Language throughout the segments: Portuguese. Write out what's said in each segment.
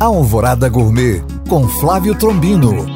Alvorada Gourmet com Flávio Trombino.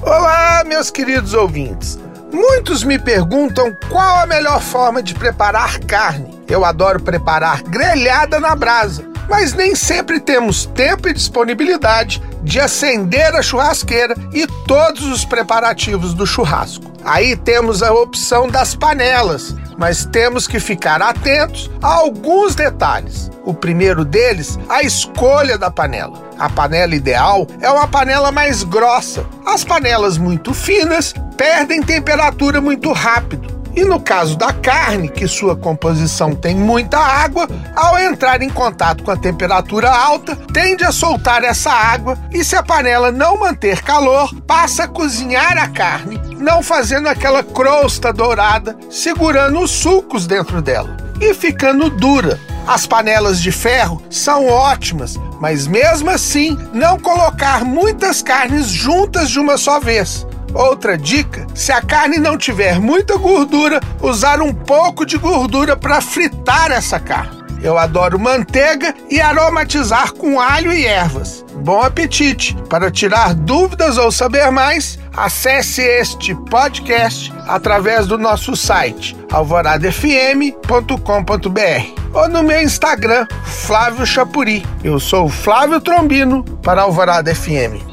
Olá, meus queridos ouvintes. Muitos me perguntam qual a melhor forma de preparar carne. Eu adoro preparar grelhada na brasa, mas nem sempre temos tempo e disponibilidade de acender a churrasqueira e todos os preparativos do churrasco. Aí temos a opção das panelas, mas temos que ficar atentos a alguns detalhes. O primeiro deles, a escolha da panela. A panela ideal é uma panela mais grossa. As panelas muito finas perdem temperatura muito rápido. E no caso da carne, que sua composição tem muita água, ao entrar em contato com a temperatura alta, tende a soltar essa água e, se a panela não manter calor, passa a cozinhar a carne, não fazendo aquela crosta dourada, segurando os sucos dentro dela e ficando dura. As panelas de ferro são ótimas, mas mesmo assim, não colocar muitas carnes juntas de uma só vez. Outra dica: se a carne não tiver muita gordura, usar um pouco de gordura para fritar essa carne. Eu adoro manteiga e aromatizar com alho e ervas. Bom apetite! Para tirar dúvidas ou saber mais, acesse este podcast através do nosso site alvoradafm.com.br ou no meu Instagram, Flávio Chapuri. Eu sou Flávio Trombino para Alvorada FM.